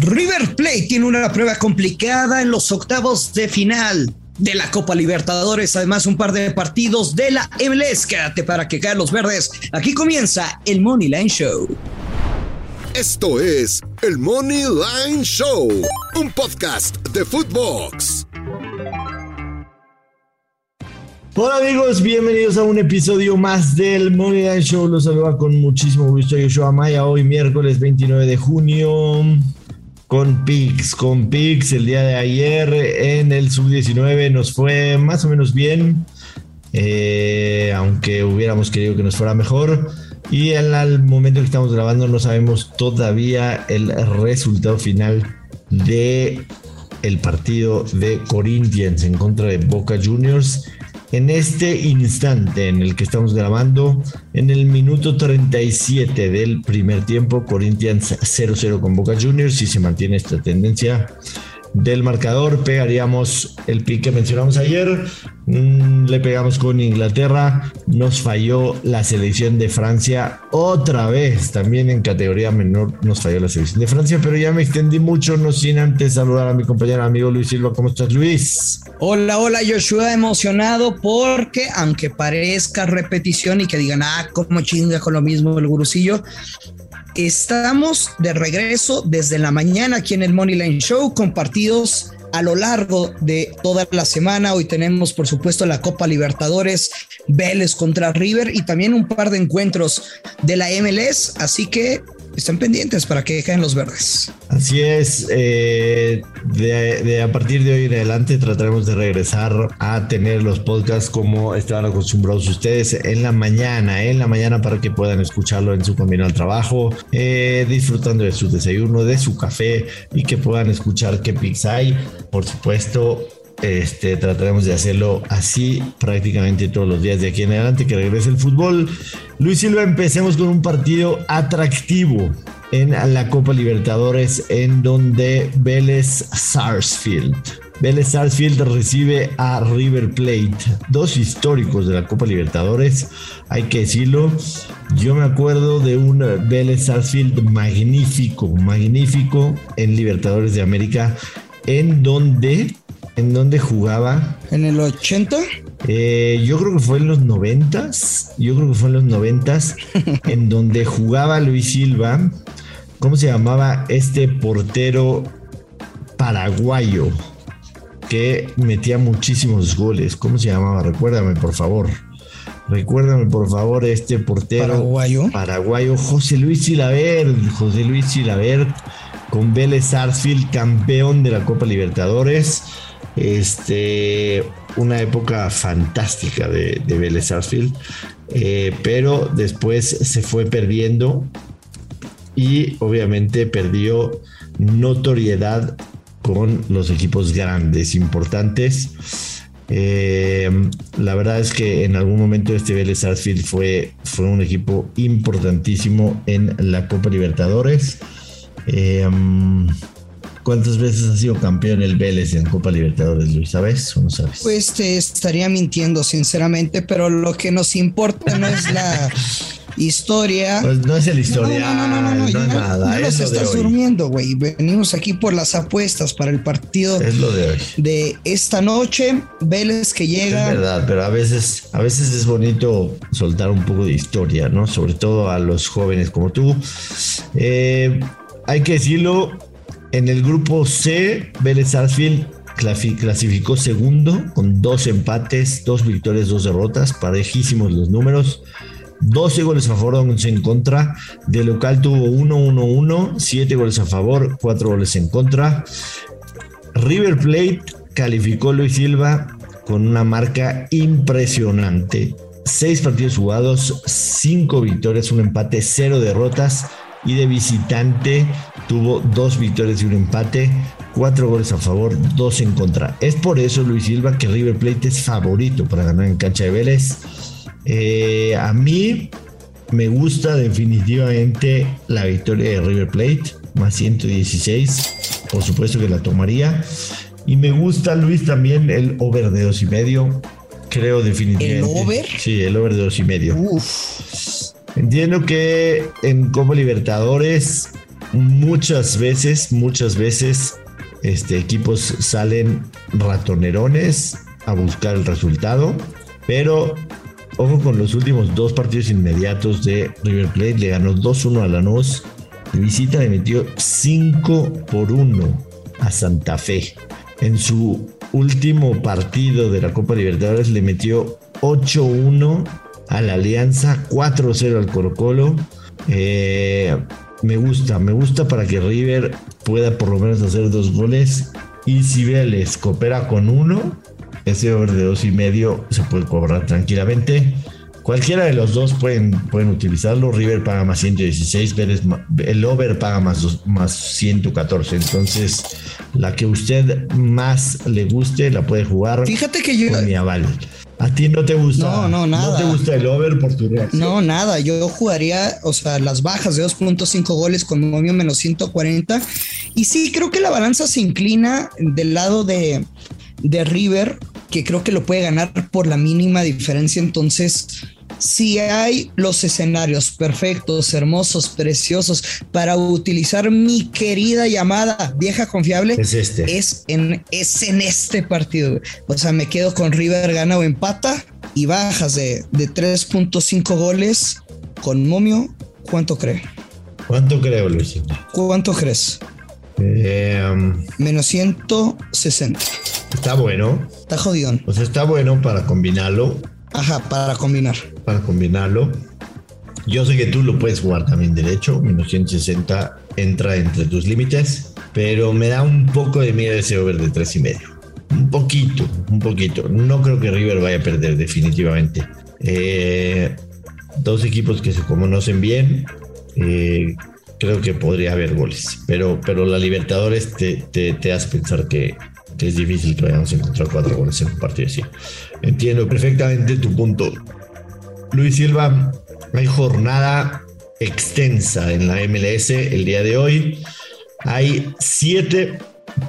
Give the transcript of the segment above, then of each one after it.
River Plate tiene una prueba complicada en los octavos de final de la Copa Libertadores, además un par de partidos de la MLS. Quédate para que caen los verdes. Aquí comienza el Money Line Show. Esto es el Money Line Show, un podcast de Footbox. Hola amigos, bienvenidos a un episodio más del Money Line Show. Los saluda con muchísimo gusto Yoshua Maya, hoy miércoles 29 de junio con Pix, con Pix el día de ayer en el sub-19 nos fue más o menos bien, eh, aunque hubiéramos querido que nos fuera mejor. Y en el momento que estamos grabando no sabemos todavía el resultado final de el partido de Corinthians en contra de Boca Juniors en este instante en el que estamos grabando, en el minuto 37 del primer tiempo, Corinthians 0-0 con Boca Juniors, si se mantiene esta tendencia, del marcador, pegaríamos el pick que mencionamos ayer, mm, le pegamos con Inglaterra, nos falló la selección de Francia otra vez, también en categoría menor nos falló la selección de Francia, pero ya me extendí mucho, no sin antes saludar a mi compañero amigo Luis Silva, ¿cómo estás Luis? Hola, hola Joshua, emocionado porque aunque parezca repetición y que digan, ah, como chinga con lo mismo el gurusillo, Estamos de regreso desde la mañana aquí en el Money Line Show con partidos a lo largo de toda la semana. Hoy tenemos, por supuesto, la Copa Libertadores, Vélez contra River y también un par de encuentros de la MLS. Así que estén pendientes para que caen los verdes. Así es, eh, de, a partir de hoy en adelante trataremos de regresar a tener los podcasts como estaban acostumbrados ustedes en la mañana, en la mañana para que puedan escucharlo en su camino al trabajo, eh, disfrutando de su desayuno, de su café y que puedan escuchar qué pics hay. Por supuesto, este, trataremos de hacerlo así prácticamente todos los días de aquí en adelante que regrese el fútbol. Luis Silva, empecemos con un partido atractivo en la Copa Libertadores en donde Vélez Sarsfield. Vélez Sarsfield recibe a River Plate, dos históricos de la Copa Libertadores, hay que decirlo. Yo me acuerdo de un Vélez Sarsfield magnífico, magnífico en Libertadores de América, en donde ¿En dónde jugaba? ¿En el 80? Eh, yo creo que fue en los 90 Yo creo que fue en los 90 en donde jugaba Luis Silva. ¿Cómo se llamaba este portero paraguayo? Que metía muchísimos goles. ¿Cómo se llamaba? Recuérdame, por favor. Recuérdame, por favor, este portero paraguayo. Paraguayo, José Luis Silaver. José Luis Silaver con Vélez Sarsfield, campeón de la Copa Libertadores. Este, una época fantástica de, de Vélez Sarsfield, eh, pero después se fue perdiendo y obviamente perdió notoriedad con los equipos grandes, importantes. Eh, la verdad es que en algún momento este Vélez Sarsfield fue, fue un equipo importantísimo en la Copa Libertadores. Eh, ¿Cuántas veces ha sido campeón el Vélez en Copa Libertadores, Luis? ¿Sabes o no sabes? Pues te estaría mintiendo, sinceramente, pero lo que nos importa no es la historia. Pues no es la historia. No, no, no, no, no, nada. No estás durmiendo, güey. Venimos aquí por las apuestas para el partido. Es lo de hoy. De esta noche, Vélez que llega. Es verdad, pero a veces, a veces es bonito soltar un poco de historia, ¿no? Sobre todo a los jóvenes como tú. Eh, hay que decirlo, en el grupo C, Vélez Sarsfield clasificó segundo con dos empates, dos victorias, dos derrotas, parejísimos los números. 12 goles a favor, 11 en contra. De local tuvo 1-1-1, 7 goles a favor, 4 goles en contra. River Plate calificó Luis Silva con una marca impresionante. 6 partidos jugados, 5 victorias, un empate, 0 derrotas y de visitante tuvo dos victorias y un empate, cuatro goles a favor, dos en contra. Es por eso, Luis Silva, que River Plate es favorito para ganar en cancha de Vélez. Eh, a mí me gusta definitivamente la victoria de River Plate, más 116, por supuesto que la tomaría. Y me gusta, Luis, también el over de dos y medio. Creo definitivamente. ¿El over? Sí, el over de dos y medio. Uf. Entiendo que en Copa Libertadores muchas veces, muchas veces, este, equipos salen ratonerones a buscar el resultado, pero ojo con los últimos dos partidos inmediatos de River Plate, le ganó 2-1 a Lanús, de visita le metió 5 por 1 a Santa Fe. En su último partido de la Copa Libertadores le metió 8-1 a la Alianza, 4-0 al Colo Colo. Eh, me gusta, me gusta para que River pueda por lo menos hacer dos goles. Y si Vélez coopera con uno, ese over de dos y medio se puede cobrar tranquilamente. Cualquiera de los dos pueden, pueden utilizarlo. River paga más 116, Vélez, el over paga más, más 114. Entonces, la que usted más le guste la puede jugar. Fíjate que yo. Con mi aval. A ti no te gusta. No, no, nada. No te gusta el over por tu reacción. No, nada. Yo jugaría, o sea, las bajas de 2.5 goles con momio menos 140. Y sí, creo que la balanza se inclina del lado de, de River, que creo que lo puede ganar por la mínima diferencia. Entonces, si hay los escenarios perfectos, hermosos, preciosos para utilizar mi querida llamada vieja confiable, es este. Es en, es en este partido. O sea, me quedo con River gana o empata y bajas de, de 3.5 goles con momio. ¿Cuánto cree? ¿Cuánto creo, Luis? ¿Cuánto crees? Eh, Menos 160. Está bueno. Está jodido. Sea, está bueno para combinarlo. Ajá, para combinar. Para combinarlo. Yo sé que tú lo puedes jugar también derecho. Menos 160 entra entre tus límites. Pero me da un poco de miedo ese over de tres y medio. Un poquito, un poquito. No creo que River vaya a perder definitivamente. Eh, dos equipos que se conocen bien. Eh, creo que podría haber goles. Pero, pero la Libertadores te, te, te hace pensar que, que es difícil que vayamos a encontrar cuatro goles en un partido así. Entiendo perfectamente tu punto. Luis Silva, hay jornada extensa en la MLS el día de hoy. Hay siete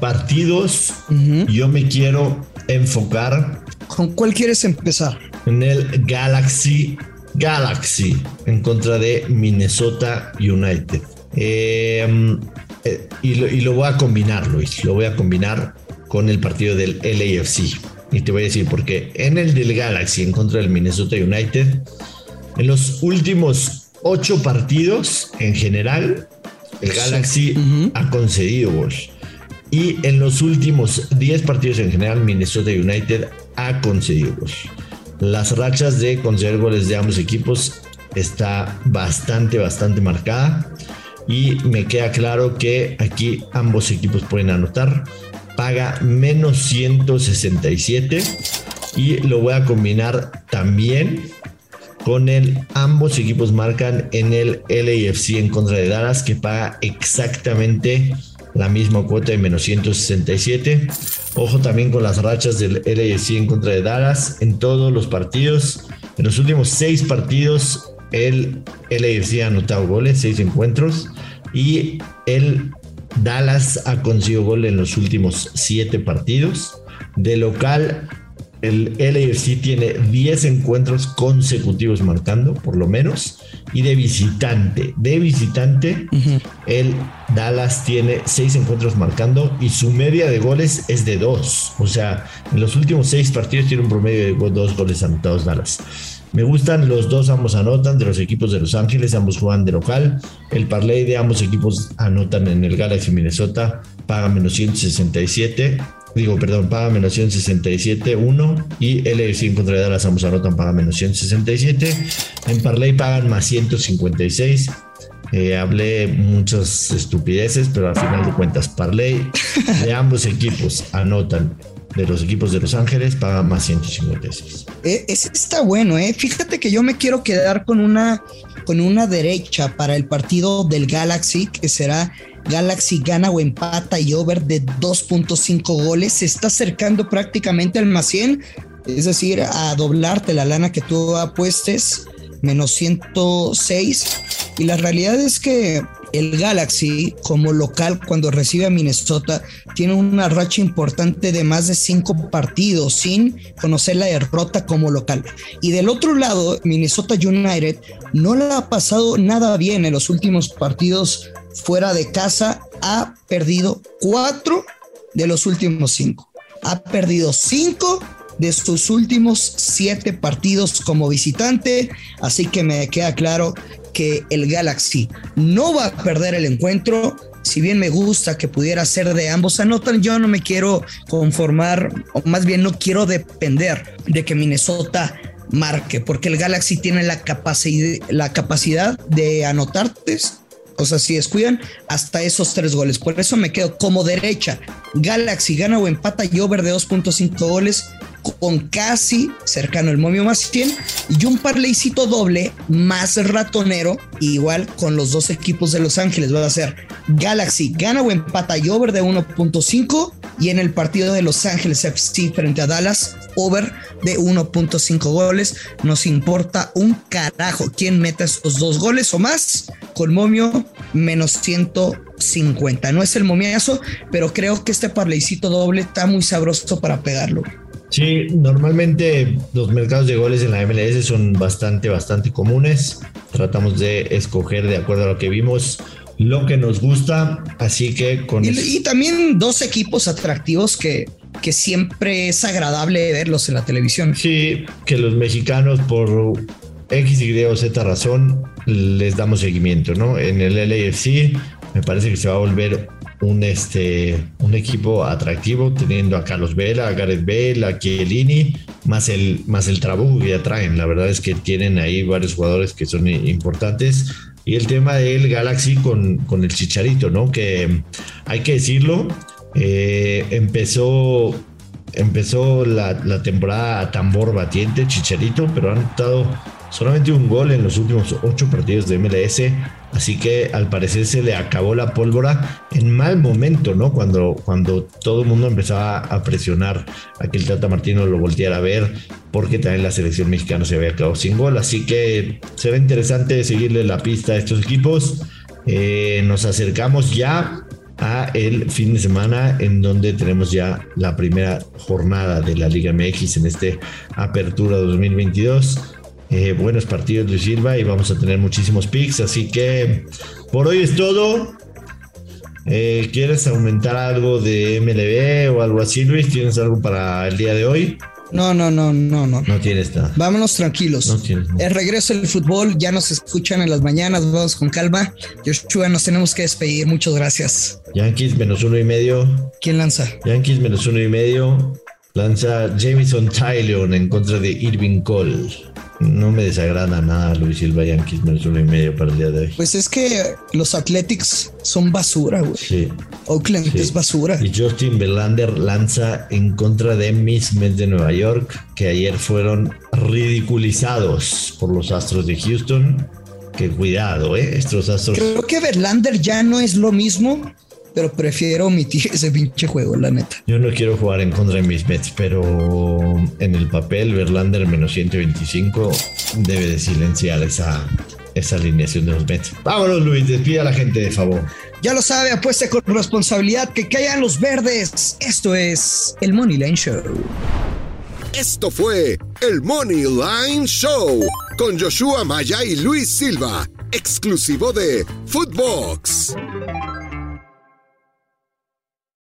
partidos. Uh -huh. Yo me quiero enfocar. ¿Con cuál quieres empezar? En el Galaxy Galaxy en contra de Minnesota United. Eh, eh, y, lo, y, lo, voy a combinar, Luis. Lo voy a combinar con el partido del LAFC. Y te voy a decir porque en el del Galaxy en contra del Minnesota United, en los últimos ocho partidos en general, el Galaxy uh -huh. ha concedido gol. Y en los últimos 10 partidos en general, Minnesota United ha concedido gol. Las rachas de conceder goles de ambos equipos está bastante, bastante marcada. Y me queda claro que aquí ambos equipos pueden anotar. Paga menos 167. Y lo voy a combinar también con el ambos equipos marcan en el LAFC en contra de Dallas que paga exactamente la misma cuota de menos 167. Ojo también con las rachas del LAFC en contra de Dallas en todos los partidos. En los últimos seis partidos el LAFC ha anotado goles, seis encuentros y el Dallas ha conseguido gol en los últimos siete partidos. De local el LAFC tiene 10 encuentros consecutivos marcando, por lo menos. Y de visitante, de visitante, uh -huh. el Dallas tiene 6 encuentros marcando y su media de goles es de 2. O sea, en los últimos 6 partidos tiene un promedio de 2 goles anotados Dallas. Me gustan los dos, ambos anotan de los equipos de Los Ángeles, ambos juegan de local. El parlay de ambos equipos anotan en el Galaxy Minnesota, paga menos 167 digo, perdón, paga menos 167, 1 y LFC en contra Dallas ambos anotan paga menos 167. En Parley pagan más 156. Eh, hablé muchas estupideces, pero al final de cuentas, Parley de ambos equipos anotan. De los equipos de Los Ángeles paga más 156. Eh, ese está bueno, ¿eh? Fíjate que yo me quiero quedar con una, con una derecha para el partido del Galaxy, que será Galaxy gana o empata y over de 2.5 goles. Se está acercando prácticamente al más 100, es decir, a doblarte la lana que tú apuestes, menos 106. Y la realidad es que el Galaxy, como local, cuando recibe a Minnesota, tiene una racha importante de más de cinco partidos sin conocer la derrota como local. Y del otro lado, Minnesota United no le ha pasado nada bien en los últimos partidos fuera de casa ha perdido cuatro de los últimos cinco. Ha perdido cinco de sus últimos siete partidos como visitante, así que me queda claro que el Galaxy no va a perder el encuentro. Si bien me gusta que pudiera ser de ambos anotan, yo no me quiero conformar, o más bien no quiero depender de que Minnesota marque, porque el Galaxy tiene la, capacidad, la capacidad de anotarte o sea, si descuidan hasta esos tres goles. Por eso me quedo como derecha. Galaxy gana o empata y over de 2.5 goles con casi cercano el momio más 100 y un parleycito doble más ratonero, igual con los dos equipos de Los Ángeles. Va a ser Galaxy gana o empata y over de 1.5 y en el partido de Los Ángeles FC frente a Dallas, over de 1.5 goles. Nos importa un carajo quién meta esos dos goles o más con momio menos 150. No es el momiazo, pero creo que este parleycito doble está muy sabroso para pegarlo. Sí, normalmente los mercados de goles en la MLS son bastante, bastante comunes. Tratamos de escoger de acuerdo a lo que vimos lo que nos gusta, así que con... Y, también dos equipos atractivos que, que siempre es agradable verlos en la televisión. Sí, que los mexicanos por X, Y o Z razón les damos seguimiento, ¿no? En el LAFC me parece que se va a volver un, este, un equipo atractivo, teniendo a Carlos Vela, a Gareth Bale, a Chiellini, más el, más el trabajo que ya traen. La verdad es que tienen ahí varios jugadores que son importantes. Y el tema del Galaxy con, con el Chicharito, ¿no? Que hay que decirlo, eh, empezó, empezó la, la temporada a tambor batiente, Chicharito, pero han estado solamente un gol en los últimos ocho partidos de MLS, así que al parecer se le acabó la pólvora en mal momento, ¿no? Cuando, cuando todo el mundo empezaba a presionar a que el Tata Martino lo volteara a ver, porque también la selección mexicana se había quedado sin gol, así que será interesante seguirle la pista a estos equipos. Eh, nos acercamos ya a el fin de semana en donde tenemos ya la primera jornada de la Liga MX en este Apertura 2022. Eh, buenos partidos de Silva y vamos a tener muchísimos picks. Así que por hoy es todo. Eh, ¿Quieres aumentar algo de MLB o algo así, Luis? ¿Tienes algo para el día de hoy? No, no, no, no, no. No tienes nada. Vámonos tranquilos. No tienes El regreso del fútbol, ya nos escuchan en las mañanas, vamos con calma. Joshua, nos tenemos que despedir. Muchas gracias. Yankees menos uno y medio. ¿Quién lanza? Yankees menos uno y medio. Lanza Jameson Tyleon en contra de Irving Cole. No me desagrada nada Luis Silva Yankees menos uno y medio para el día de hoy. Pues es que los Athletics son basura, güey. Sí. Oakland es basura. Y Justin Verlander lanza en contra de mis Mets de Nueva York, que ayer fueron ridiculizados por los Astros de Houston. Que cuidado, ¿eh? Estos Astros. Creo que Verlander ya no es lo mismo pero prefiero omitir ese pinche juego, la neta. Yo no quiero jugar en contra de mis Mets, pero en el papel, Verlander menos 125 debe de silenciar esa, esa alineación de los Mets. Vámonos, Luis, despida a la gente, de favor. Ya lo sabe, apuesta con responsabilidad que caigan los verdes. Esto es el Money Line Show. Esto fue el Money Line Show con Joshua Maya y Luis Silva, exclusivo de Footbox.